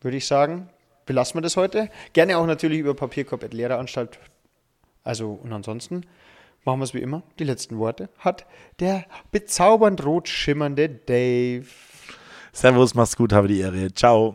S2: würde ich sagen, belassen wir das heute. Gerne auch natürlich über Papierkorb.lehreranstalt. Also, und ansonsten machen wir es wie immer. Die letzten Worte hat der bezaubernd rot schimmernde Dave.
S1: Servus, mach's gut, habe die Ehre. Ciao.